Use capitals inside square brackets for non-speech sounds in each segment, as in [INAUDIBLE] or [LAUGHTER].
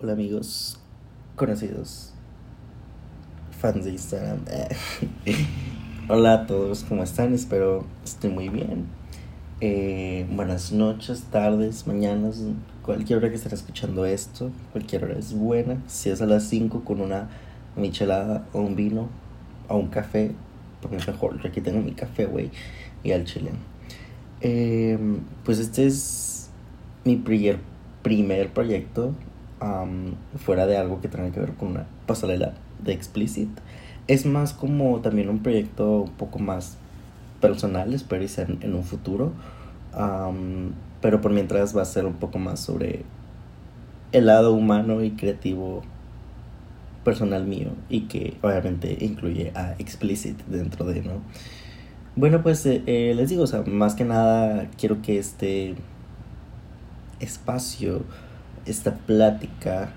Hola amigos, conocidos, fans de Instagram. [LAUGHS] Hola a todos, ¿cómo están? Espero estén muy bien. Eh, buenas noches, tardes, mañanas, cualquier hora que estén escuchando esto, cualquier hora es buena. Si es a las 5 con una michelada o un vino o un café, pues mejor. Yo aquí tengo mi café, güey, y al chile. Eh, pues este es mi primer, primer proyecto fuera de algo que tenga que ver con una pasarela de Explicit. Es más como también un proyecto un poco más personal, espero sea en, un futuro. pero por mientras va a ser un poco más sobre el lado humano y creativo personal mío y que obviamente incluye a Explicit dentro de, ¿no? Bueno, pues eh, eh, les digo, o sea, más que nada quiero que este espacio esta plática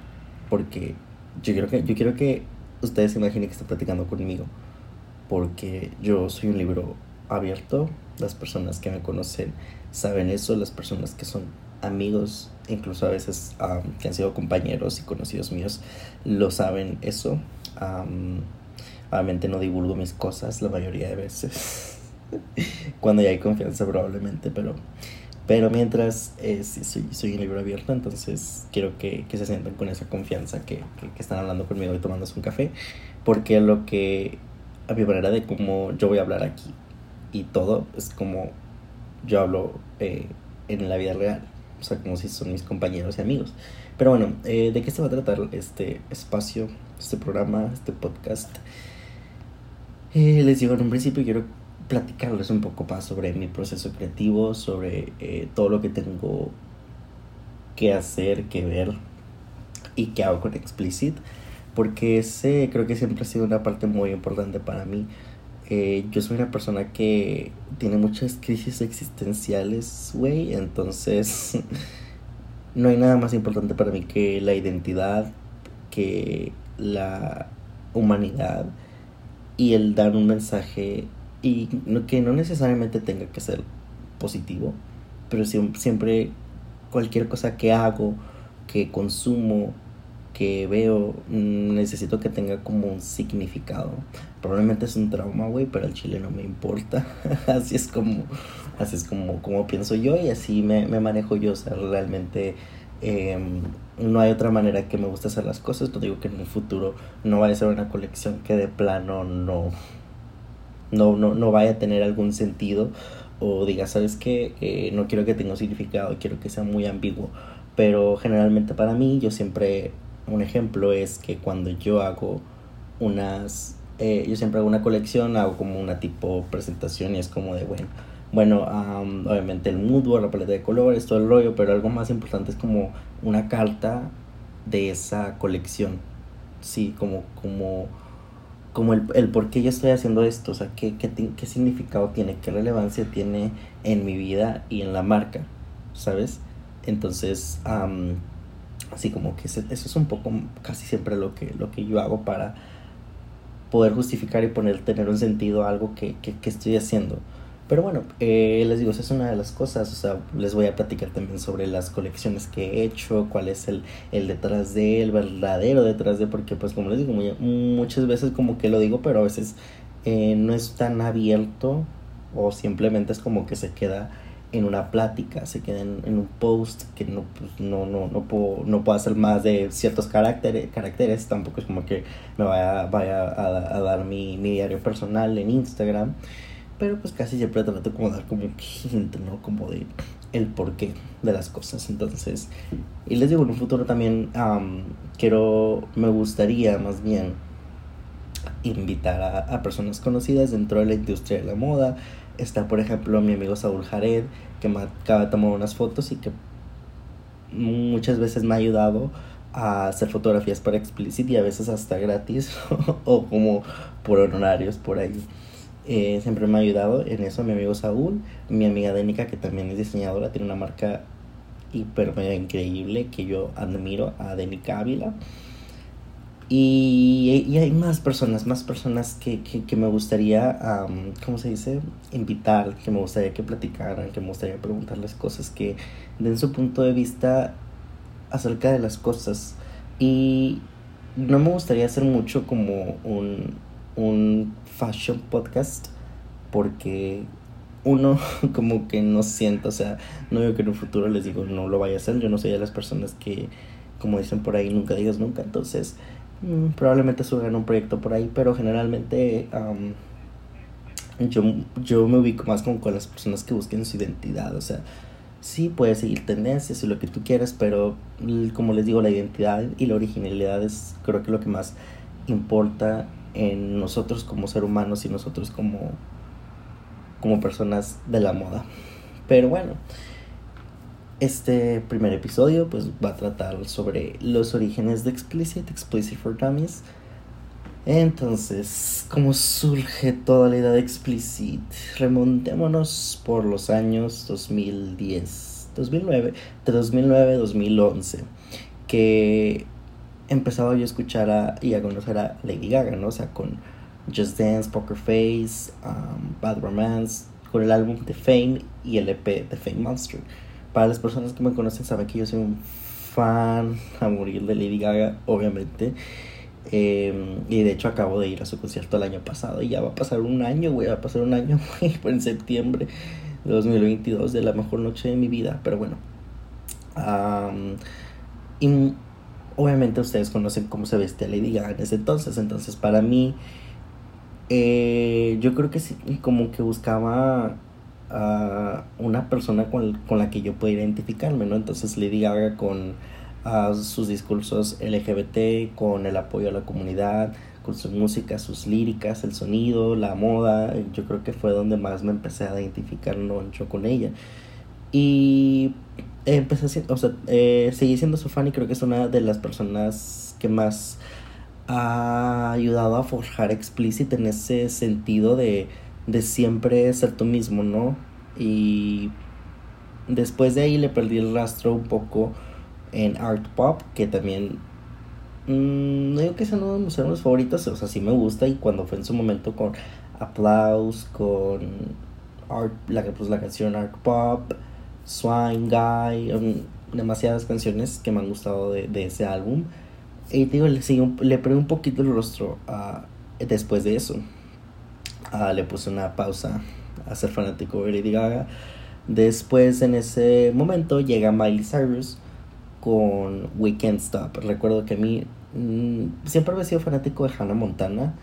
porque yo quiero que, yo quiero que ustedes se imaginen que están platicando conmigo porque yo soy un libro abierto, las personas que me conocen saben eso, las personas que son amigos, incluso a veces que han sido compañeros y conocidos míos, lo saben eso. obviamente no divulgo mis cosas la mayoría de veces, [LAUGHS] cuando ya hay confianza probablemente, pero pero mientras eh, soy, soy, un libro abierto, entonces quiero que, que se sientan con esa confianza que, que, están hablando conmigo y tomándose un café, porque lo que, a mi manera de cómo yo voy a hablar aquí y todo, es como yo hablo eh, en la vida real, o sea, como si son mis compañeros y amigos. Pero bueno, eh, ¿de qué se va a tratar este espacio, este programa, este podcast? les digo en un principio, quiero platicarles un poco más sobre mi proceso creativo, sobre eh, todo lo que tengo que hacer, que ver y que hago con Explicit, porque ese creo que siempre ha sido una parte muy importante para mí. Eh, yo soy una persona que tiene muchas crisis existenciales, güey, entonces [LAUGHS] no hay nada más importante para mí que la identidad, que la humanidad y el dar un mensaje y que no necesariamente tenga que ser positivo, pero siempre cualquier cosa que hago, que consumo, que veo, mm, necesito que tenga como un significado. Probablemente es un trauma, güey, pero al chile no me importa. [LAUGHS] así es como, así es como, como pienso yo y así me, me manejo yo. O sea, realmente em, no hay otra manera que me guste hacer las cosas. No digo que en un futuro no vaya a ser una colección que de plano no, no, no, no vaya a tener algún sentido o diga, sabes que eh, no quiero que tenga un significado, quiero que sea muy ambiguo. Pero generalmente para mí, yo siempre, un ejemplo es que cuando yo hago unas, eh, yo siempre hago una colección, hago como una tipo presentación y es como de, bueno, bueno, obviamente el mood la paleta de colores, todo el rollo, pero algo más importante es como una carta de esa colección. Sí, como, como como el, el por qué yo estoy haciendo esto, o sea, qué, qué, qué significado tiene, qué relevancia tiene en mi vida y en la marca, ¿sabes? Entonces, así como que eso es un poco casi siempre lo que, lo que yo hago para poder justificar y poner, tener un sentido a algo que, que, que estoy haciendo. Pero bueno, eh, les digo, esa es una de las cosas, o sea, les voy a platicar también sobre las colecciones que he hecho, cuál es el, el detrás de, el verdadero detrás de, porque pues como les digo, muchas veces como que lo digo, pero a veces eh, no es tan abierto o simplemente es como que se queda en una plática, se queda en, un post que no, pues, no, no, no, puedo, no puedo hacer más de ciertos caracteres, caracteres tampoco es como que me vaya, vaya a, a dar mi, mi diario personal en Instagram. Pero pues casi siempre trato como dar como un hint, ¿no? Como de el porqué de las cosas. Entonces, y les digo, en un futuro también quiero, me gustaría más bien invitar a, a, personas conocidas dentro de la industria de la moda. Está, por ejemplo, mi amigo Saúl Jared, que me acaba de tomar unas fotos y que muchas veces me ha ayudado a hacer fotografías para Explicit y a veces hasta gratis [LAUGHS] o como por honorarios por ahí. Eh, siempre me ha ayudado en eso mi amigo Saúl, mi amiga Denica que también es diseñadora, tiene una marca hiper mega increíble que yo admiro a Denica Ávila. Y, y, hay más personas, más personas que, que, me gustaría, ¿cómo se dice? Invitar, que me gustaría que platicaran, que me gustaría preguntarles cosas que den su punto de vista acerca de las cosas. Y no me gustaría hacer mucho como un, un fashion podcast porque uno [LAUGHS] como que no siento, o sea, no digo que en un futuro les digo no lo vaya a hacer, yo no soy de las personas que, como dicen por ahí, nunca digas nunca, entonces mm, probablemente surjan un proyecto por ahí, pero generalmente yo, yo me ubico más como con las personas que busquen su identidad, o sea, sí puedes seguir tendencias y lo que tú quieras, pero como les digo, la identidad y la originalidad es creo que lo que más importa en nosotros como ser humanos y nosotros como, como personas de la moda. Pero bueno, este primer episodio pues va a tratar sobre los orígenes de Explicit, Explicit for Dummies. Entonces, ¿cómo surge toda la idea de Explicit? Remontémonos por los años 2010, 2009, de 2009 2011, que empezaba yo a escuchar a, y a conocer a Lady Gaga, ¿no? O sea, con Just Dance, Poker Face, um, Bad Romance, con el álbum The Fame y el EP The Fame Monster. Para las personas que me conocen saben que yo soy un fan a morir de Lady Gaga, obviamente. Em, y de hecho acabo de ir a su concierto el año pasado y ya va a pasar un año, güey, va a pasar un año, [LAUGHS] güey, en septiembre de 2022 de la mejor noche de mi vida, pero bueno. y obviamente ustedes conocen cómo se vestía Lady Gaga en ese entonces, entonces para mí eh, yo creo que sí, como que buscaba a una persona con, con la que yo pueda identificarme, ¿no? Entonces Lady Gaga con sus discursos LGBT, con el apoyo a la comunidad, con su música, sus líricas, el sonido, la moda. Yo creo que fue donde más me empecé a identificar yo con ella. Y empecé a, o sea, eh, seguí siendo su fan y creo que es una de las personas que más ha ayudado a forjar Explicit en ese sentido de, de siempre ser tú mismo, ¿no? Y después de ahí le perdí el rastro un poco en Art Pop, que también mmm, no digo que sean uno de mis favoritos, o sea, sí me gusta y cuando fue en su momento con Applause, con Art, la, pues, la canción Art Pop, Swine Guy, um, demasiadas canciones que me han gustado de, ese álbum. Y digo, le, le perdí un poquito el rostro uh, después de eso. Uh, le puse una pausa a ser fanático de Lady Gaga. Después, en ese momento, llega Miley Cyrus con Weekend Stop. Recuerdo que a mí mm, siempre había sido fanático de Hannah Montana.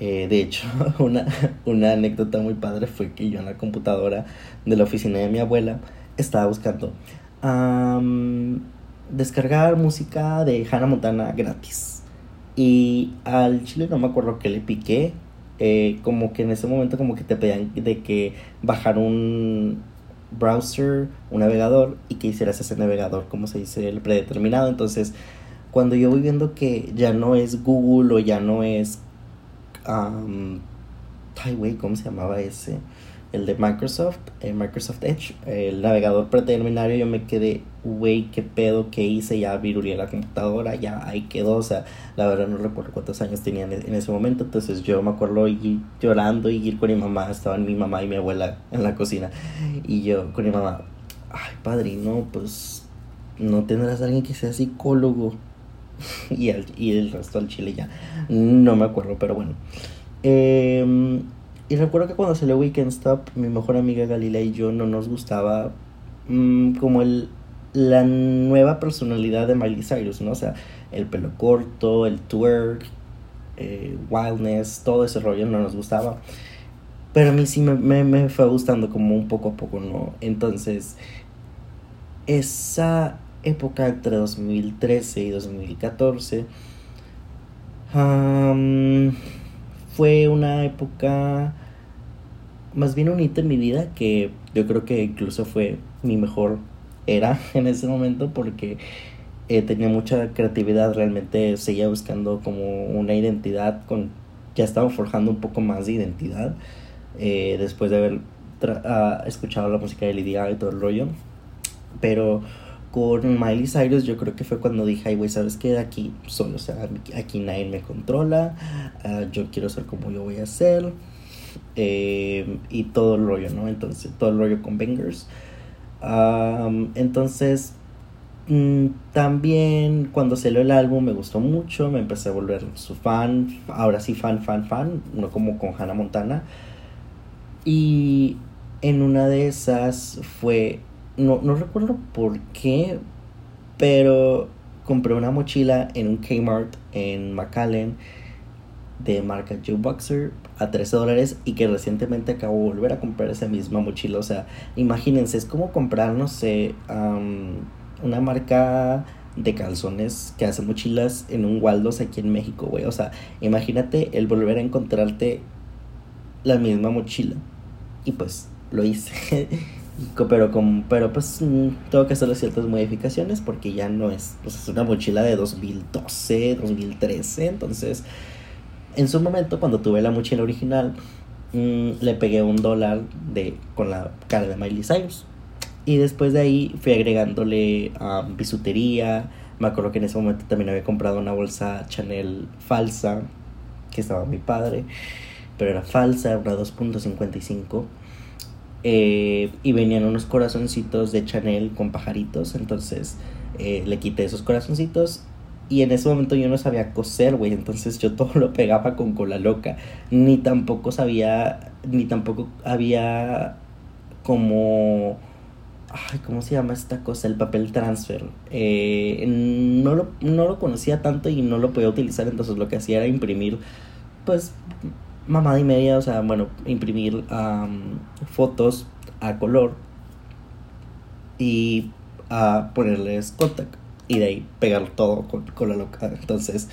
Eh, de hecho, [LAUGHS] una anécdota muy padre fue que yo en la computadora de la oficina de mi abuela estaba buscando descargar música de Hannah Montana gratis. Y al chile no me acuerdo que le piqué. Eh, como que en ese momento como que te pedían de que bajar un browser, un navegador y que hicieras ese navegador, como se dice, el predeterminado. Entonces, cuando yo voy viendo que ya no es Google o ya no es... Um, ay, ¿cómo se llamaba ese? El de Microsoft, eh, Microsoft Edge, el navegador predeterminado, yo me quedé, güey, qué pedo, qué hice, ya virulé la computadora, ya ahí quedó, o sea, la verdad no recuerdo cuántos años tenía en, ese momento, entonces yo me acuerdo ir llorando y ir con mi mamá, estaban mi mamá y mi abuela en la cocina, y yo con mi mamá, ay, padrino, pues no tendrás a alguien que sea psicólogo, [LAUGHS] y, el, y el resto del chile ya, no me acuerdo, pero bueno. Eh, y recuerdo que cuando salió Weekend Stop, mi mejor amiga Galila y yo no nos gustaba mm, como el, la nueva personalidad de Miley Cyrus, ¿no? O sea, el pelo corto, el twerk, eh, wildness, todo ese rollo no nos gustaba. Pero a mí sí me, me, me fue gustando como un poco a poco, ¿no? Entonces, esa época entre 2013 y 2014 fue una época, más bien un hito en mi vida que yo creo que incluso fue mi mejor era [LAUGHS] en ese momento porque eh, tenía mucha creatividad, realmente seguía buscando como una identidad, con ya estaba forjando un poco más de identidad eh, después de haber ah, escuchado la música de Lidia y todo el rollo, pero con Miley Cyrus yo creo que fue cuando dije, ay, güey, ¿sabes qué? Aquí solo, o sea, aquí nadie me controla, ah, yo quiero ser como yo voy a ser, eh, y todo el rollo, ¿no? Entonces, todo el rollo con Bangers. entonces, Mm, también cuando salió el álbum me gustó mucho, me empecé a volver su fan, ahora sí fan, fan, fan, no como con Hannah Montana. Y en una de esas fue, no, no recuerdo por qué, pero compré una mochila en un Kmart en McAllen de marca Joe Boxer a 13 dólares y que recientemente acabo de volver a comprar esa misma mochila. O sea, imagínense, es como comprar, no sé, una marca de calzones que hace mochilas en un Waldos aquí en México, güey. O sea, imagínate el volver a encontrarte la misma mochila. Y pues lo hice. [LAUGHS] pero con, pero pues mm, tengo que hacerle ciertas modificaciones porque ya no es, pues es una mochila de 2012, 2013, entonces en su momento, cuando tuve la mochila original, mm, le pegué un dólar de, con la cara de Miley Cyrus. Y después de ahí fui agregándole a bisutería. Me acuerdo que en ese momento también había comprado una bolsa Chanel falsa, que estaba mi padre, pero era falsa, una 2.55. Eh, y venían unos corazoncitos de Chanel con pajaritos. Entonces eh, le quité esos corazoncitos y en ese momento yo no sabía coser, güey. Entonces yo todo lo pegaba con cola loca. Ni tampoco sabía, ni tampoco había como... Ay, ¿cómo se llama esta cosa? El papel transfer. Eh, no, lo, no lo conocía tanto y no lo podía utilizar. Entonces lo que hacía era imprimir, pues, mamada y media. O sea, bueno, imprimir fotos a color y a ponerles contact y de ahí pegar todo con, la loca. Entonces,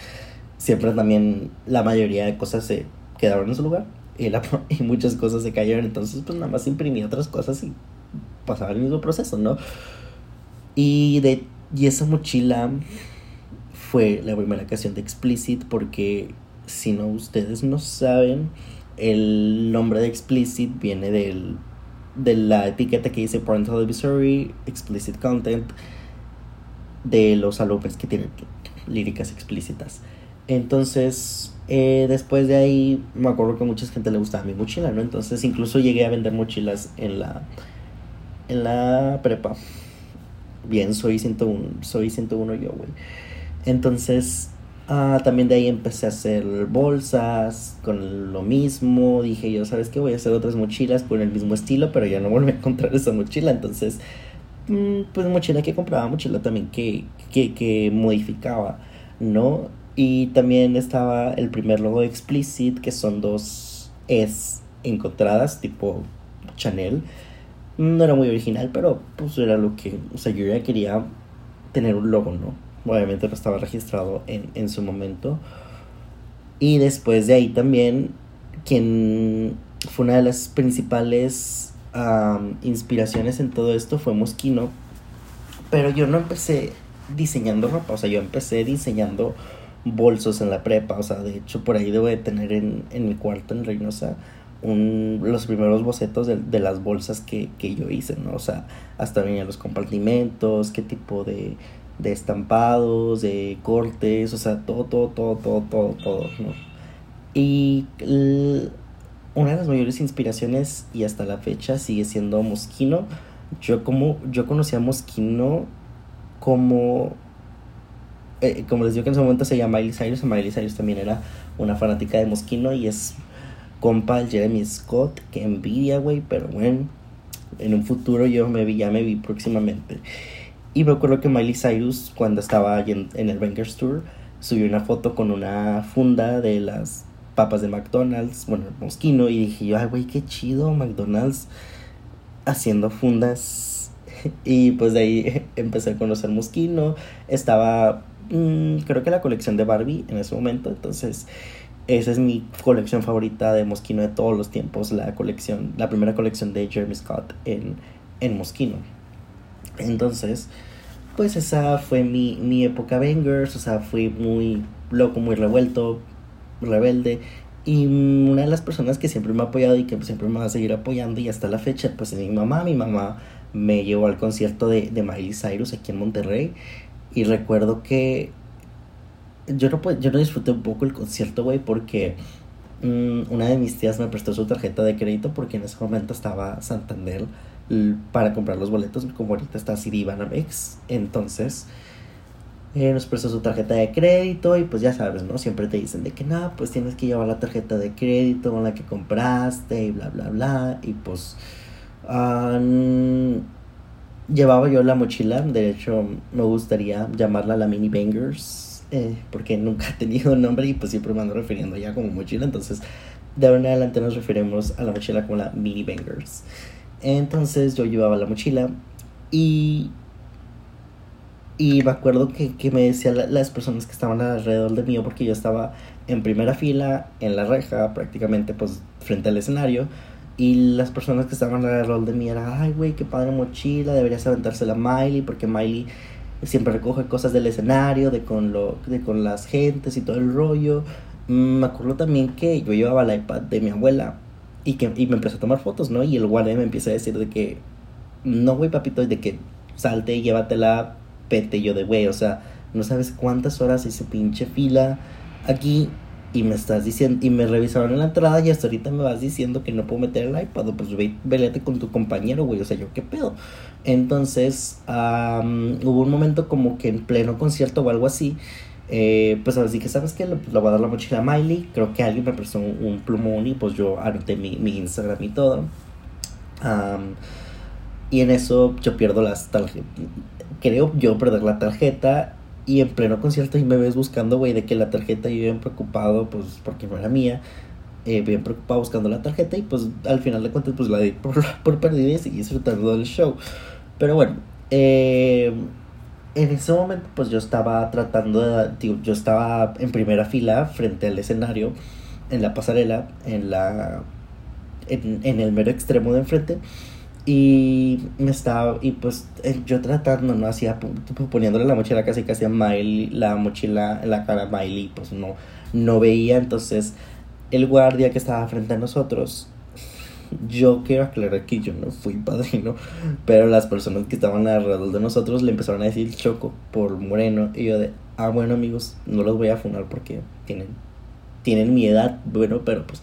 siempre también la mayoría de cosas se quedaron en su lugar y, [LAUGHS] y muchas cosas se cayeron. Entonces, pues nada más imprimí otras cosas y pasaba el mismo proceso, ¿no? Y, de, y esa mochila fue la primera ocasión de Explicit porque si no ustedes no saben, el nombre de Explicit viene del, de la etiqueta que dice Parental Advisory, Explicit Content de los álbumes que tienen líricas explícitas. Entonces, eh, después de ahí, me acuerdo que a mucha gente le gustaba mi mochila, ¿no? Entonces, incluso llegué a vender mochilas en la, en la prepa. Bien, soy 101, soy 101 yo, güey. Entonces, ah, también de ahí empecé a hacer bolsas con lo mismo. Dije yo, ¿sabes qué? Voy a hacer otras mochilas con el mismo estilo, pero ya no volví a encontrar esa mochila. Entonces, Mm, pues mochila que compraba, mochila también que, que, que modificaba, ¿no? Y también estaba el primer logo de Explicit, que son dos S encontradas, tipo Chanel. No era muy original, pero pues era lo que, o sea, yo ya quería tener un logo, ¿no? Obviamente no estaba registrado en, en su momento. Y después de ahí también, quien fue una de las principales inspiraciones en todo esto fue Mosquino. Pero yo no empecé diseñando ropa, o sea, yo empecé diseñando bolsos en la prepa, o sea, de hecho por ahí debo de tener en, en mi cuarto en Reynosa un, los primeros bocetos de, de las bolsas que, que, yo hice, ¿no? O sea, hasta venían los compartimentos, qué tipo de, de estampados, de cortes, o sea, todo, todo, todo, todo, todo, todo, ¿no? Y una de las mayores inspiraciones y hasta la fecha sigue siendo Mosquino. Yo como yo conocí a Mosquino como eh, como les digo que en ese momento se llama Miley Cyrus, Miley Cyrus también era una fanática de Mosquino y es compa el Jeremy Scott, que envidia, güey, pero bueno, en un futuro yo me vi, ya me vi próximamente. Y me acuerdo que Miley Cyrus, cuando estaba en, en el Bankers Tour, subió una foto con una funda de las papas de McDonald's, bueno, Mosquino, y dije yo, ay, güey, qué chido, McDonald's haciendo fundas. [LAUGHS] y pues de ahí [LAUGHS] empecé a conocer Mosquino. Estaba, mm, creo que la colección de Barbie en ese momento, entonces esa es mi colección favorita de Mosquino de todos los tiempos, la colección, la primera colección de Jeremy Scott en, en Mosquino. Entonces, pues esa fue mi, mi época Bangers, o sea, fui muy loco, muy revuelto, rebelde. Y una de las personas que siempre me ha apoyado y que siempre me va a seguir apoyando y hasta la fecha, pues es mi mamá. Mi mamá me llevó al concierto de, de Miley Cyrus aquí en Monterrey. Y recuerdo que yo no, yo no disfruté un poco el concierto, güey, porque mm, una de mis tías me prestó su tarjeta de crédito porque en ese momento estaba Santander para comprar los boletos, como ahorita está Citibanamex. Entonces, eh, nos prestó su tarjeta de crédito y pues ya sabes, ¿no? Siempre te dicen de que nada, pues tienes que llevar la tarjeta de crédito con la que compraste y bla, bla, bla. Y pues llevaba yo la mochila, de hecho me gustaría llamarla la Mini Bangers, eh, porque nunca he tenido [LAUGHS] nombre y pues siempre me ando refiriendo ya como mochila, entonces de ahora en adelante nos referimos a la mochila como la Mini Bangers. Entonces yo llevaba la mochila y y me acuerdo que, que me decían las personas que estaban alrededor de mí, porque yo estaba en primera fila, en la reja, prácticamente pues frente al escenario. Y las personas que estaban alrededor de mí eran, ay, güey, qué padre mochila, deberías aventársela a Miley, porque Miley siempre recoge cosas del escenario, de con, lo, de con las gentes y todo el rollo. Mm, me acuerdo también que yo llevaba el iPad de mi abuela y que y me empezó a tomar fotos, ¿no? Y el guardia me empieza a decir de que, no, güey, papito, de que salte y llévatela, pete yo de güey, o sea, no sabes cuántas horas hice pinche fila aquí y me estás diciendo, y me revisaron en la entrada y hasta ahorita me vas diciendo que no puedo meter el iPad, pues ve, velete con tu compañero, güey, o sea, yo qué pedo. Entonces, hubo un momento como que en pleno concierto o algo así, eh, pues así que, ¿sabes qué? Le, le, voy a dar la mochila a Miley, creo que alguien me prestó un, plumón y pues yo anoté mi, mi Instagram y todo. y en eso yo pierdo las tarjetas, creo yo perder la tarjeta y en pleno concierto y me ves buscando, güey, de que la tarjeta yo bien preocupado, pues porque no era mía. Eh, bien preocupado buscando la tarjeta y pues al final de cuentas pues la di por, [LAUGHS] por perdida y seguí disfrutando del show. Pero bueno, eh, en ese momento pues yo estaba tratando de, yo estaba en primera fila frente al escenario, en la pasarela, en la, en, en el mero extremo de enfrente. Y me estaba, y pues eh, yo tratando, ¿no? Hacía, poniéndole la mochila casi casi a Miley, la mochila en la cara a Miley, pues no, no veía. Entonces, el guardia que estaba frente a nosotros, yo quiero aclarar que yo no fui padrino, pero las personas que estaban alrededor de nosotros le empezaron a decir choco por moreno. Y yo de, ah, bueno, amigos, no los voy a funar porque tienen, tienen mi edad, bueno, pero pues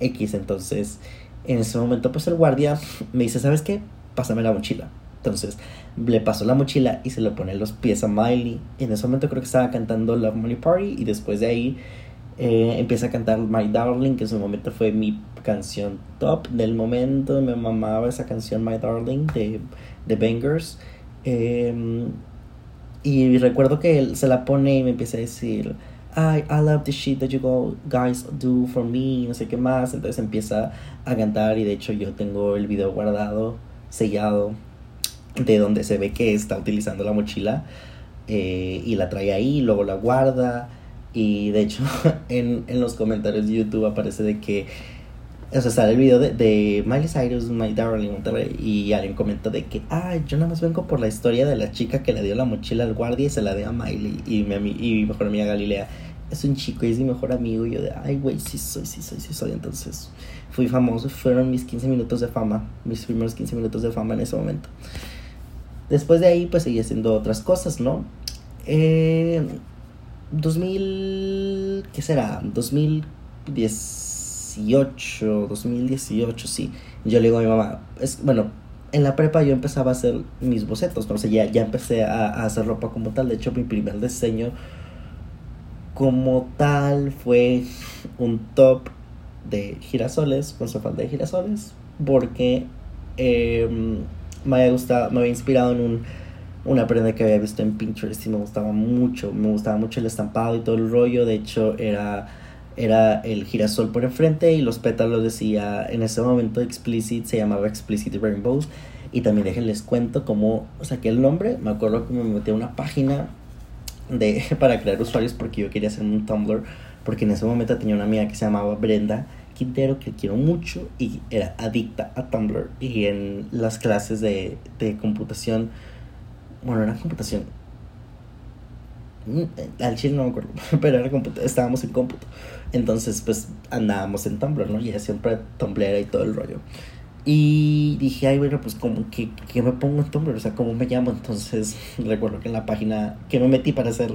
X, entonces en ese momento, pues el guardia me dice, ¿sabes qué? Pásame la mochila. Entonces le pasó la mochila y se le pone los pies a Miley. En ese momento creo que estaba cantando Love Money Party y después de ahí eh, empieza a cantar My Darling, que en su momento fue mi canción top del momento. Me mamaba esa canción My Darling de, de Bangers. Em, y recuerdo que él se la pone y me empieza a decir I, I love the shit that you guys do for me, no sé qué más. Entonces empieza a cantar y de hecho yo tengo el video guardado, sellado, de donde se ve que está utilizando la mochila eh, y la trae ahí, luego la guarda. Y de hecho [LAUGHS] en, en los comentarios de YouTube aparece de que o sea, sale el video de, de Miley Cyrus, My Darling Monterrey, y alguien comenta de que, ay, yo nada más vengo por la historia de la chica que le dio la mochila al guardia y se la dio a Miley, y mi, y mi mejor amiga Galilea es un chico y es mi mejor amigo, y yo de, ay, güey, sí soy, sí soy, sí soy, entonces fui famoso, fueron mis 15 minutos de fama, mis primeros 15 minutos de fama en ese momento. Después de ahí, pues seguí haciendo otras cosas, ¿no? Eh, 2000, ¿qué será? 2010 2018, 2018, sí. Yo le digo a mi mamá, es, bueno, en la prepa yo empezaba a hacer mis bocetos, ¿no? O sea, ya, ya empecé a, hacer ropa como tal. De hecho, mi primer diseño como tal fue un top de girasoles, con su falda de girasoles, porque em, me había gustado, me había inspirado en un, una prenda que había visto en Pinterest y me gustaba mucho, me gustaba mucho el estampado y todo el rollo. De hecho, era era el girasol por enfrente y los pétalos decía en ese momento explicit se llamaba explicit rainbows y también déjenles cuento cómo saqué el nombre me acuerdo que me metí a una página de [LAUGHS] para crear usuarios porque yo quería hacer un Tumblr porque en ese momento tenía una amiga que se llamaba Brenda Quintero que quiero mucho y era adicta a Tumblr y en las clases de, de computación bueno era computación mm, al chile no me acuerdo [LAUGHS] pero era estábamos en cómputo entonces, pues andábamos en Tumblr, ¿no? Y ella siempre Tumblr y todo el rollo. Y dije, ay, bueno, pues como que, que me pongo en Tumblr, o sea, ¿cómo me llamo? Entonces, [LAUGHS] recuerdo que en la página que me metí para hacer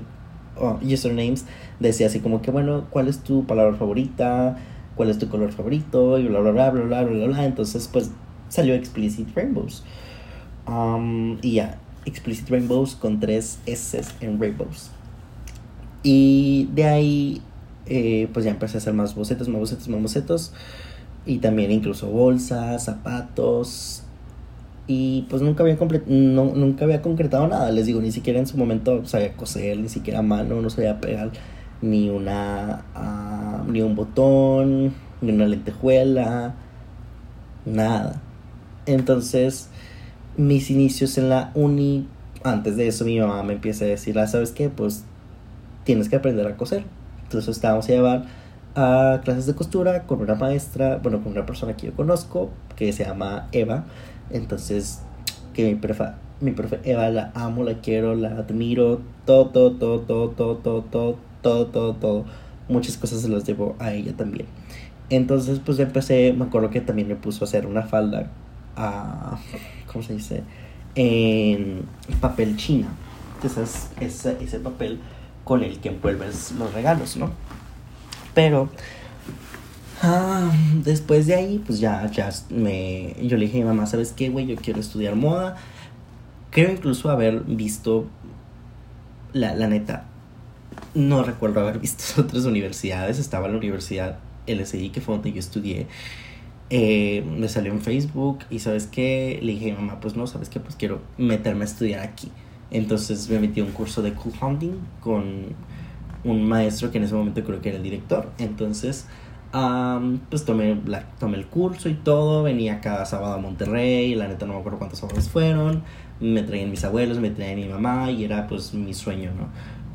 oh, usernames, decía así como que, bueno, ¿cuál es tu palabra favorita? ¿Cuál es tu color favorito? Y bla, bla, bla, bla, bla, bla, bla. Entonces, pues salió Explicit Rainbows. Um, y ya, Explicit Rainbows con tres S en Rainbows. Y de ahí, eh, pues ya empecé a hacer más bocetos, más bocetos, más bocetos. Y también incluso bolsas, zapatos. Y pues nunca había, no, nunca había concretado nada. Les digo, ni siquiera en su momento sabía coser, ni siquiera mano, no sabía pegar ni una uh, ni un botón, ni una lentejuela, nada. Entonces, mis inicios en la uni, antes de eso mi mamá me empieza a decir, ah, ¿sabes qué? Pues tienes que aprender a coser. Entonces estábamos a llevar a clases de costura con una maestra, bueno, con una persona que yo conozco, que se llama Eva. Entonces, que mi profe, mi profe Eva la amo, la quiero, la admiro, todo, todo, todo, todo, todo, todo, todo, todo, todo, todo. Muchas cosas se las llevo a ella también. Entonces, pues empecé, me acuerdo que también me puso a hacer una falda ¿cómo se dice? En papel china. Entonces, ese, ese papel con el que envuelves los regalos, ¿no? Pero ah, después de ahí, pues ya, ya me, yo le dije a mi mamá, ¿sabes qué, güey? Yo quiero estudiar moda. Creo incluso haber visto, la, la neta, no recuerdo haber visto [LAUGHS] otras universidades. Estaba en la universidad LSI, que fue donde yo estudié. Eh, me salió en Facebook y sabes qué, le dije a mi mamá, pues no, sabes qué, pues quiero meterme a estudiar aquí. Entonces me metí a un curso de cool hunting con un maestro que en ese momento creo que era el director. Entonces, pues tomé, tomé el curso y todo. Venía cada sábado a Monterrey. La neta no me acuerdo cuántos sábados fueron. Me traían mis abuelos, me traían mi mamá y era pues mi sueño, ¿no?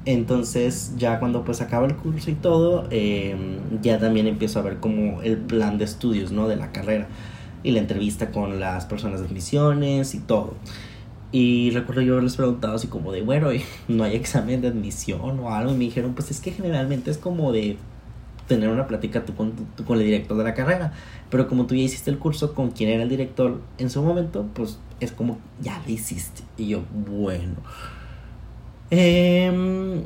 Entonces ya cuando pues acaba el curso y todo, em, ya también empiezo a ver como el plan de estudios, ¿no? De la carrera. Y la entrevista con las personas de admisiones y todo. Y recuerdo yo haberles preguntado así como de, bueno, [LAUGHS] no hay examen de admisión o algo. Y me dijeron, pues es que generalmente es como de tener una plática tú con, con el director de la carrera. Pero como tú ya hiciste el curso con quien era el director en su momento, pues es como, ya lo hiciste. Y yo, bueno. Eh,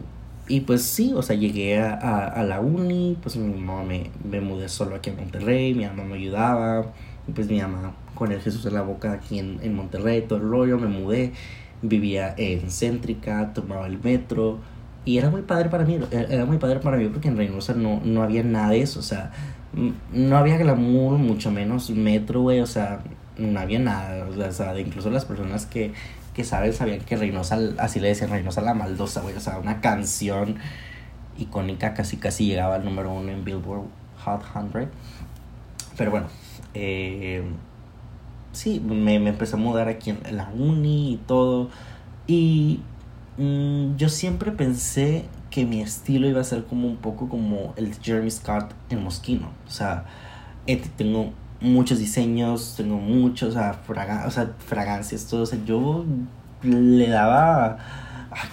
y pues sí, o sea, llegué a, a, la uni, pues mi mamá me, me, mudé solo aquí a Monterrey, mi mamá me ayudaba, y pues mi mamá con el Jesús en la boca aquí en, en Monterrey, todo el rollo, me mudé, vivía en Céntrica, tomaba el metro, y era muy padre para mí, era muy padre para mí porque en Reynosa no, no había nada de eso, o sea, no había glamour, mucho menos metro, güey, o sea, no había nada, o sea, incluso las personas que que saben, sabían que Reynosa, así le decían Reynosa la Maldosa, güey, o sea, una canción icónica, casi casi llegaba al número uno en Billboard Hot 100. Pero bueno, eh, sí, me, me, empecé a mudar aquí en la uni y todo. Y mm, yo siempre pensé que mi estilo iba a ser como un poco como el Jeremy Scott en Mosquino. O sea, este, tengo muchos diseños, tengo muchos, o sea, o sea fragancias, todo. O sea, yo le daba,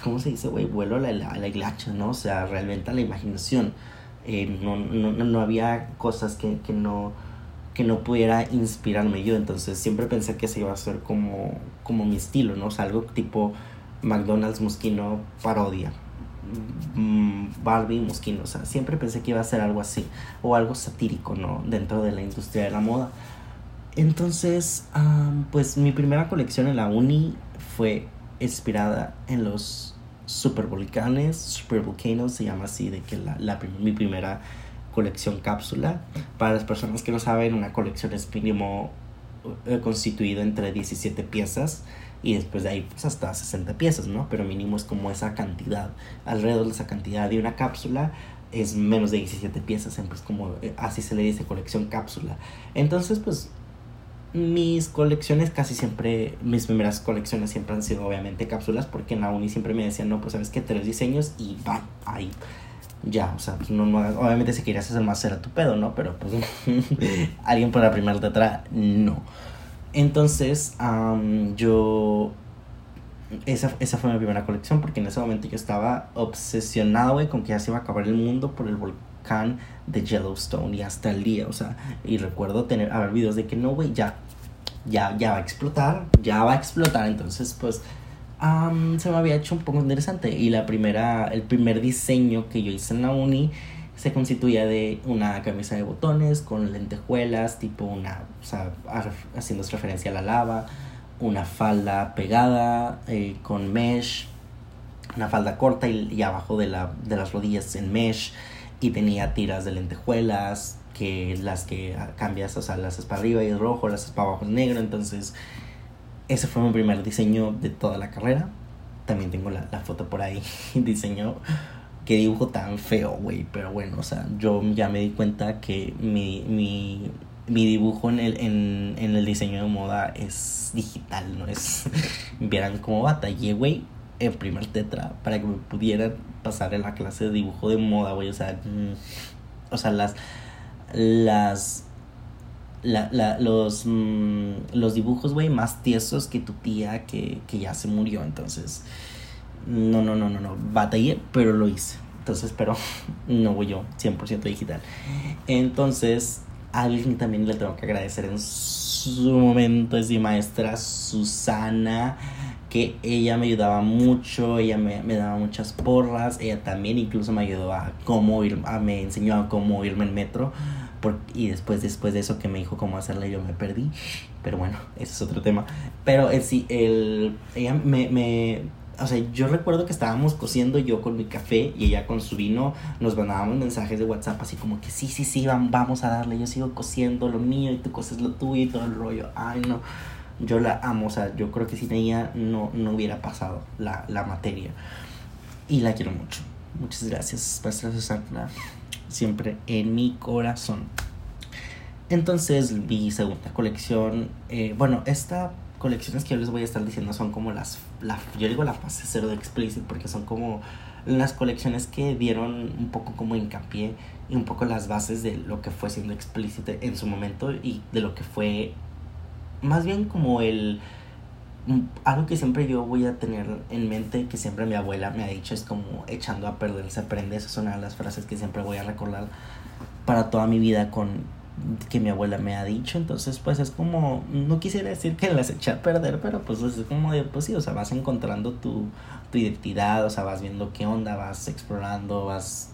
¿cómo se dice, güey? Vuelo a la, a la ¿no? O sea, realmente a la imaginación. Eh, no, no, no, había cosas que, que, no, que no pudiera inspirarme yo. Entonces siempre pensé que se iba a ser como, como mi estilo, ¿no? O sea, algo tipo McDonald's Mosquino parodia. Mm, Barbie Mosquino, o siempre pensé que iba a ser algo así, o algo satírico, ¿no? Dentro de la industria de la moda. Entonces, pues mi primera colección en la uni fue inspirada en los super volcanes, super volcanoes, se llama así, de que la, la mi primera colección cápsula. Para las personas que no saben, una colección es mínimo eh, constituido entre 17 piezas y después de ahí pues hasta 60 piezas, ¿no? Pero mínimo es como esa cantidad, alrededor de esa cantidad de una cápsula es menos de 17 piezas, siempre es como, eh, así se le dice colección cápsula. Entonces pues mis colecciones casi siempre, mis primeras colecciones siempre han sido obviamente cápsulas porque en la uni siempre me decían, no, pues sabes que tres diseños y va, ahí. Ya, o sea, pues no, no, obviamente si querías hacer más era tu pedo, ¿no? Pero pues [LAUGHS] alguien por la primera letra, no. Entonces, yo. Esa, esa fue mi primera colección porque en ese momento yo estaba obsesionado, güey, con que ya se iba a acabar el mundo por el volcán de Yellowstone y hasta el día, o sea, y recuerdo tener, haber videos de que no, güey, ya, ya, ya va a explotar, ya va a explotar, entonces, pues, se me había hecho un poco interesante y la primera, el primer diseño que yo hice en la uni se constituía de una camisa de botones con lentejuelas, tipo una, o sea, haciendo referencia a la lava, una falda pegada eh, con mesh, una falda corta y, abajo de, la, de las rodillas en mesh y tenía tiras de lentejuelas que las que cambias, o sea, las es para arriba y es rojo, las es para abajo es negro, entonces ese fue mi primer diseño de toda la carrera. También tengo la, la foto por ahí, [LAUGHS] diseño qué dibujo tan feo, güey, pero bueno, o sea, yo ya me di cuenta que mi, mi, mi dibujo en el, en, en el diseño de moda es digital, no es... [LAUGHS] Vieran cómo batallé, güey, el primer tetra para que me pudieran pasar en la clase de dibujo de moda, güey. O sea, mm, o sea, las. Las. La, la, los, mm, los dibujos, güey, más tiesos que tu tía que, que ya se murió. Entonces, no, no, no, no, no. Batallé, pero lo hice. Entonces, pero [LAUGHS] no voy yo, 100% digital. Entonces, a alguien también le tengo que agradecer en su momento es mi maestra Susana que ella me ayudaba mucho, ella me, me, daba muchas porras, ella también incluso me ayudó a cómo ir, a, me enseñó a cómo irme en metro. Por, y después, después de eso que me dijo cómo hacerla, yo me perdí. Pero bueno, ese es otro tema. Pero en sí, el, ella me, me, o sea, yo recuerdo que estábamos cosiendo yo con mi café y ella con su vino, nos mandábamos mensajes de WhatsApp así como que sí, sí, sí, vamos a darle, yo sigo cosiendo lo mío y tú coses lo tuyo y todo el rollo. Ay, no yo la amo, o sea, yo creo que sin ella no, no hubiera pasado la, la materia. Y la quiero mucho. Muchas gracias, Pastora Susana, siempre en mi corazón. Entonces, mi segunda colección, eh, bueno, esta colecciones que yo les voy a estar diciendo son como las, la, yo digo la fase cero de Explicit porque son como las colecciones que dieron un poco como hincapié y un poco las bases de lo que fue siendo Explicit en su momento y de lo que fue más bien como el algo que siempre yo voy a tener en mente, que siempre mi abuela me ha dicho, es como echando a perder se aprende. Esas son una de las frases que siempre voy a recordar para toda mi vida con que mi abuela me ha dicho. Entonces, pues es como, no quisiera decir que las eché a perder, pero pues es como de, pues sí, o sea, vas encontrando tu, tu identidad, o sea, vas viendo qué onda, vas explorando, vas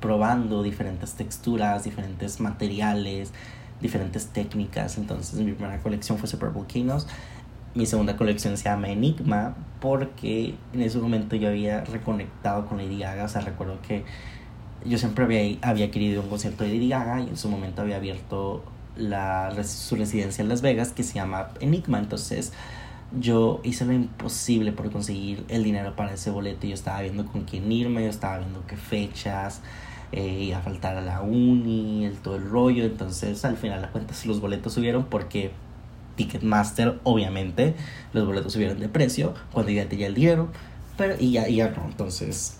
probando diferentes texturas, diferentes materiales diferentes técnicas. Entonces mi primera colección fue Super Volcanoes. Mi segunda colección se llama Enigma porque en ese momento yo había reconectado con Lady Gaga. O sea, recuerdo que yo siempre había, había querido un concierto de Lady Gaga y en su momento había abierto la, su residencia en Las Vegas que se llama Enigma. Entonces yo hice lo imposible por conseguir el dinero para ese boleto. Yo estaba viendo con quién irme, yo estaba viendo qué fechas eh, a faltar a la uni, el todo el rollo. Entonces, al final de cuentas, los boletos subieron porque Ticketmaster, obviamente, los boletos subieron de precio cuando ya tenía el dinero. Pero, y ya, ya no, entonces,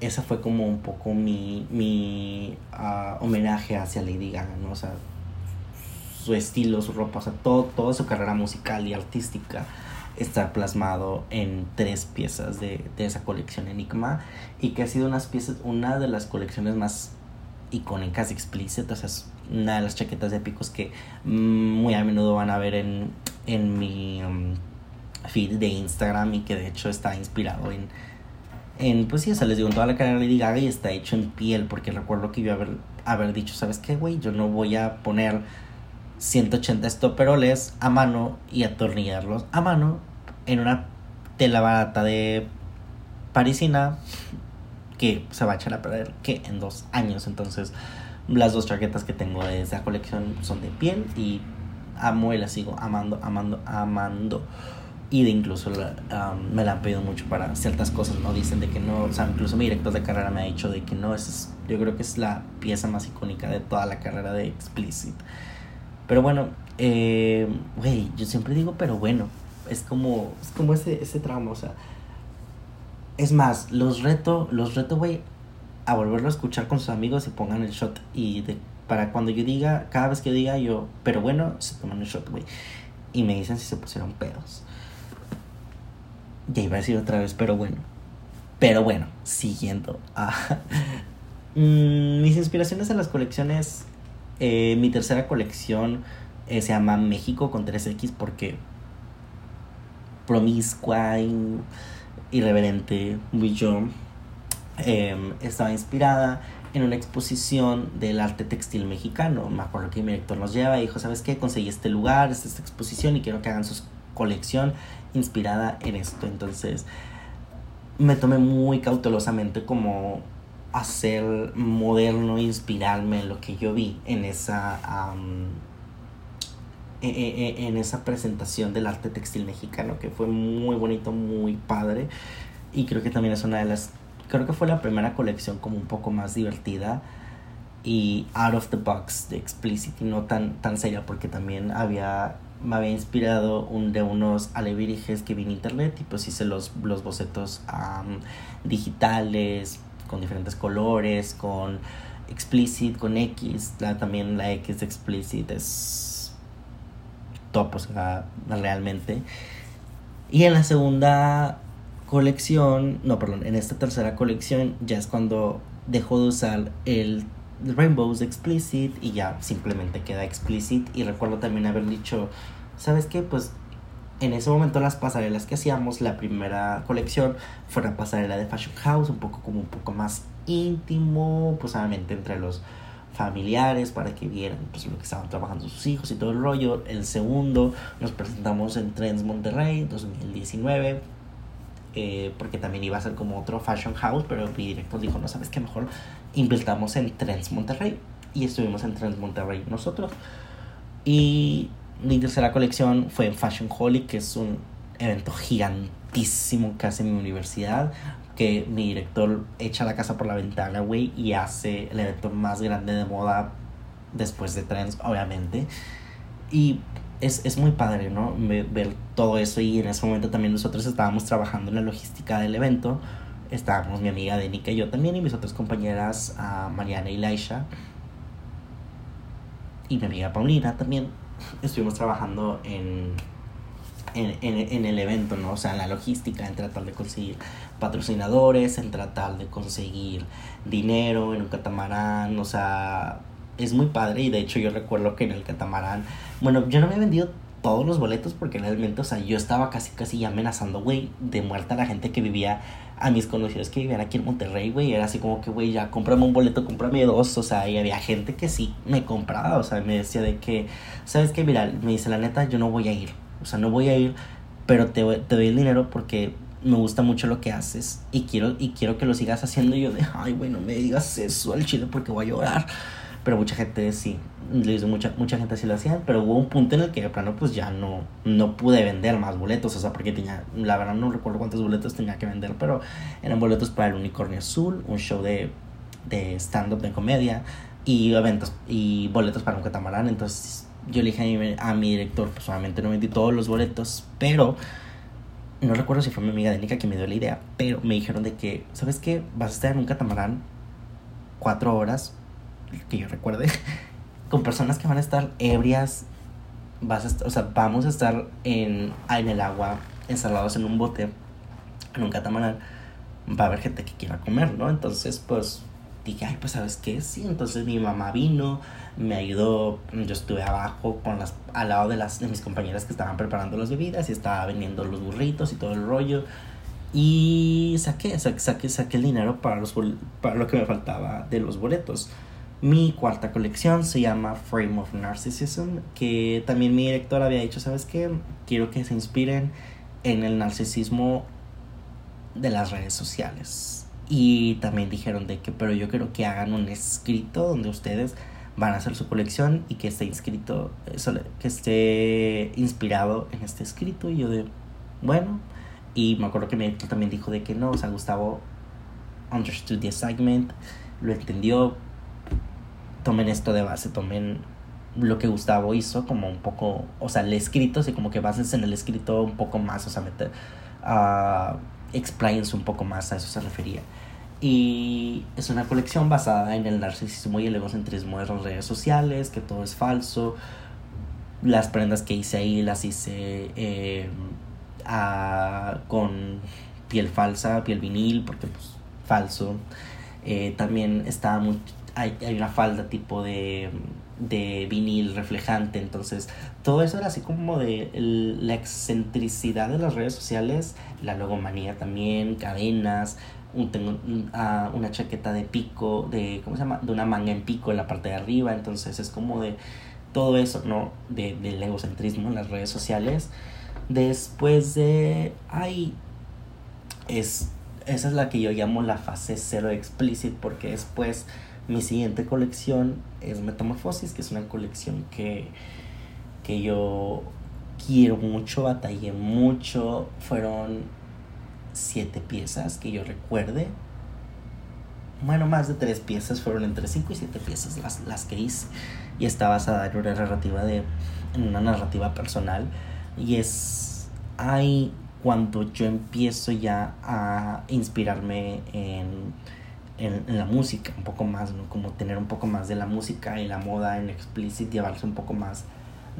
esa fue como un poco mi, mi uh, homenaje hacia Lady Gaga, ¿no? O sea, su estilo, su ropa, o sea, todo, toda su carrera musical y artística está plasmado en tres piezas de, de, esa colección Enigma y que ha sido unas piezas, una de las colecciones más icónicas, explícitas, o sea, una de las chaquetas de que muy a menudo van a ver en, en mi um, feed de Instagram y que de hecho está inspirado en, en pues sí, o sea, les digo, en toda la carrera de Lady Gaga y está hecho en piel, porque recuerdo que yo haber, haber dicho, ¿sabes qué, güey? Yo no voy a poner 180 estoperoles a mano y atornillarlos a mano en una tela barata de parisina que se va a echar a perder que en dos años. Entonces, las dos chaquetas que tengo de esa colección son de piel y amo y las sigo amando, amando, amando. Y de incluso me la han pedido mucho para ciertas cosas, ¿no? Dicen de que no, o sea, incluso mi director de carrera me ha dicho de que no, es, yo creo que es la pieza más icónica de toda la carrera de Explicit. Pero bueno, eh, güey, yo siempre digo, pero bueno, es como, es como ese, ese trauma, o sea. Es más, los reto, los reto, güey, a volverlo a escuchar con sus amigos y pongan el shot. Y de, para cuando yo diga, cada vez que diga yo, pero bueno, se toman el shot, güey. Y me dicen si se pusieron pedos. Ya iba a decir otra vez, pero bueno. Pero bueno, siguiendo. [LAUGHS] Mm, mis inspiraciones en las colecciones eh, mi tercera colección eh, se llama México con 3X porque promiscua, irreverente, muy yo. Em, estaba inspirada en una exposición del arte textil mexicano. Me acuerdo que mi director nos lleva y dijo, ¿sabes qué? Conseguí este lugar, esta, exposición y quiero que hagan su colección inspirada en esto. Entonces me tomé muy cautelosamente como hacer moderno, inspirarme en lo que yo vi en esa, e, en esa presentación del arte textil mexicano, que fue muy bonito, muy padre. Y creo que también es una de las creo que fue la primera colección como un poco más divertida y out of the box de Explicit y no tan, tan seria porque también había me había inspirado un, de unos aleviriges que vi en internet y pues hice los, los bocetos digitales con diferentes colores con explicit con X. La, también la X explicit es top o sea realmente. Y en la segunda colección, no, perdón, en esta tercera colección ya es cuando dejó de usar el Rainbows Explicit y ya simplemente queda Explicit. Y recuerdo también haber dicho, ¿sabes qué? Pues en ese momento las pasarelas que hacíamos, la primera colección fue una pasarela de Fashion House, un poco como un poco más íntimo, pues obviamente entre los familiares para que vieran pues, lo que estaban trabajando sus hijos y todo el rollo. El segundo nos presentamos en Trends Monterrey 2019 eh, porque también iba a ser como otro fashion house, pero mi director dijo, no sabes qué, mejor invirtamos en Trends Monterrey. Y estuvimos en Trends Monterrey nosotros. Y mi tercera colección fue en Fashion Holly, que es un evento gigantísimo que hace mi universidad, que mi director echa la casa por la ventana, güey, y hace el evento más grande de moda después de Trends, obviamente. Y es, es muy padre, ¿no? Ver todo eso y en ese momento también nosotros estábamos trabajando en la logística del evento. Estábamos mi amiga Denica y yo también y mis otras compañeras, Mariana y Laisha. Y mi amiga Paulina también. Estuvimos trabajando en, en, en, en, el evento, ¿no? O sea, en la logística, en tratar de conseguir patrocinadores, en tratar de conseguir dinero en un catamarán, o sea, es muy padre y de hecho yo recuerdo que en el catamarán, bueno, yo no había vendido todos los boletos porque realmente, o sea, yo estaba casi, casi ya amenazando, güey, de muerte a la gente que vivía, a mis conocidos que vivían aquí en Monterrey, güey, era así como que, güey, ya cómprame un boleto, cómprame dos, o sea, y había gente que sí me compraba, o sea, me decía de que, ¿sabes qué? Mira, me dice, la neta, yo no voy a ir, o sea, no voy a ir, pero te, te doy el dinero porque me gusta mucho lo que haces y quiero, y quiero que lo sigas haciendo. Y yo de, ay, güey, no me digas eso al chile porque voy a llorar pero mucha gente sí, mucha, mucha gente sí lo hacía, pero hubo un punto en el que de plano pues ya no, no pude vender más boletos, o sea, porque tenía, la verdad no recuerdo cuántos boletos tenía que vender, pero eran boletos para el Unicornio Azul, un show de, de stand-up de comedia y eventos y boletos para un catamarán, entonces yo le dije a mi, director, pues obviamente no vendí todos los boletos, pero no recuerdo si fue mi amiga Denica que me dio la idea, pero me dijeron de que, ¿sabes qué? Vas a estar en un catamarán cuatro horas que yo recuerde, [LAUGHS] con personas que van a estar ebrias, vas o sea, vamos a estar en, en el agua, encerrados en un bote, en un catamarán, va a haber gente que quiera comer, ¿no? Entonces, pues dije, ay, pues sabes qué, sí, entonces mi mamá vino, me ayudó, yo estuve abajo con las, al lado de las de mis compañeras que estaban preparando las bebidas y estaba vendiendo los burritos y todo el rollo. Y saqué, saqué, saqué, el dinero para, los, para lo que me faltaba de los boletos. Mi cuarta colección se llama Frame of Narcissism, que también mi director había dicho, ¿sabes qué? Quiero que se inspiren en el narcisismo de las redes sociales. Y también dijeron de que, pero yo quiero que hagan un escrito donde ustedes van a hacer su colección y que esté inscrito, que esté inspirado en este escrito. Y yo de, bueno, y me acuerdo que mi director también dijo de que no, o sea, Gustavo understood the assignment, lo entendió, tomen esto de base, tomen lo que Gustavo hizo como un poco, o sea, el escrito, así como que bases en el escrito un poco más, o sea, meter, uh, un poco más, a eso se refería. Y es una colección basada en el narcisismo y el egocentrismo de las redes sociales, que todo es falso. Las prendas que hice ahí las hice eh, con piel falsa, piel vinil, porque pues falso. Eh, también estaba muy, hay, hay una falda tipo de, de vinil reflejante. Entonces, todo eso era así como de la excentricidad de las redes sociales, la logomanía también, cadenas, un, tengo ah, una chaqueta de pico, de, ¿cómo se llama? De una manga en pico en la parte de arriba, entonces es como de todo eso, ¿no? De, del egocentrismo en las redes sociales. Después de, ay, es, esa es la que yo llamo la fase cero explicit, porque después mi siguiente colección es Metamorfosis, que es una colección que, que yo quiero mucho, batallé mucho. Fueron siete piezas que yo recuerde. Bueno, más de tres piezas, fueron entre cinco y siete piezas las, las que hice. Y está basada en una narrativa de. en una narrativa personal. Y es. hay cuando yo empiezo ya a inspirarme en, en, la música, un poco más, ¿no? Como tener un poco más de la música y la moda en explicit, llevarse un poco más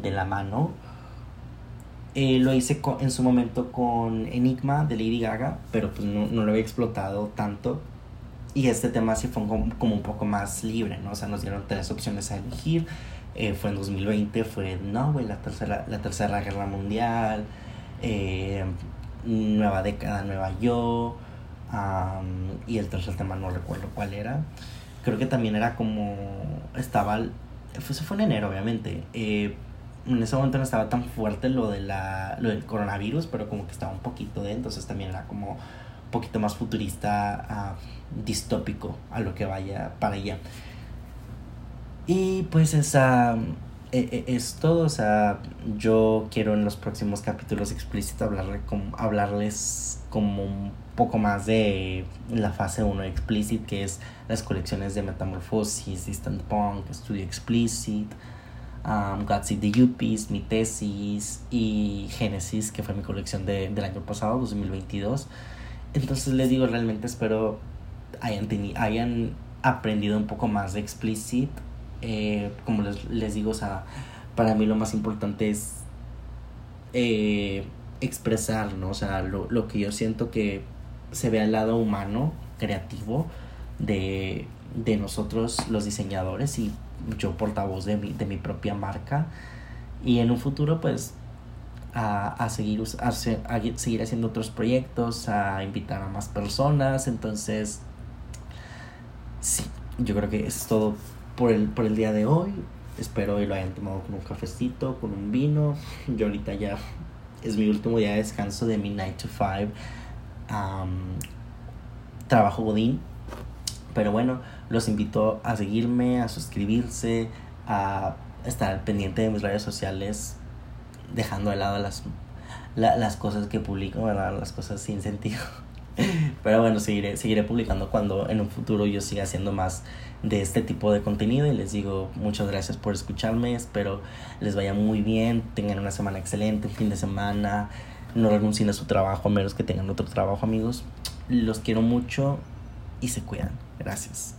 de la mano eh, lo hice en su momento con Enigma de Lady Gaga, pero pues no, no lo había explotado tanto. Y este tema sí fue como, un poco más libre, ¿no? O sea, nos dieron tres opciones a elegir. Eh, fue en 2020, fue, no, güey, la tercera, la tercera guerra mundial, eh, nueva década, nueva yo. Y el tercer tema no recuerdo cuál era. Creo que también era como, estaba, fue, fue en enero, obviamente. Eh, en ese momento no estaba tan fuerte lo, de la, lo del coronavirus, pero como que estaba un poquito de, entonces también era como un poquito más futurista, uh, distópico a lo que vaya para allá. Y pues esa es todo, o sea, yo quiero en los próximos capítulos explícitos hablarle como, hablarles como un poco más de la fase 1 explicit, que es las colecciones de Metamorfosis, Distant Punk, Studio Explicit, um, Save the Yuppies, mi tesis y Genesis, que fue mi colección de, del año pasado, 2022. Entonces les digo, realmente espero hayan, hayan aprendido un poco más de explicit. Eh, como les, les, digo, o para mí lo más importante es eh, expresar, ¿no? O sea, lo, lo que yo siento que se ve al lado humano, creativo de, de nosotros los diseñadores y yo portavoz de mi, de mi propia marca y en un futuro pues a, a seguir a, seguir haciendo otros proyectos a invitar a más personas entonces sí yo creo que es todo por el, por el día de hoy espero hoy lo hayan tomado con un cafecito con un vino yo ahorita ya es mi último día de descanso de mi 9 to 5 trabajo godín pero bueno, los invito a seguirme, a suscribirse, a estar pendiente de mis redes sociales, dejando de lado las, las cosas que publico, ¿verdad? las cosas sin sentido. [LAUGHS] Pero bueno, seguiré, seguiré publicando cuando en un futuro yo siga haciendo más de este tipo de contenido. Y les digo muchas gracias por escucharme. Espero les vaya muy bien. Tengan una semana excelente, un fin de semana. No renuncien a su trabajo a menos que tengan otro trabajo, amigos. Los quiero mucho y se cuidan. Gracias.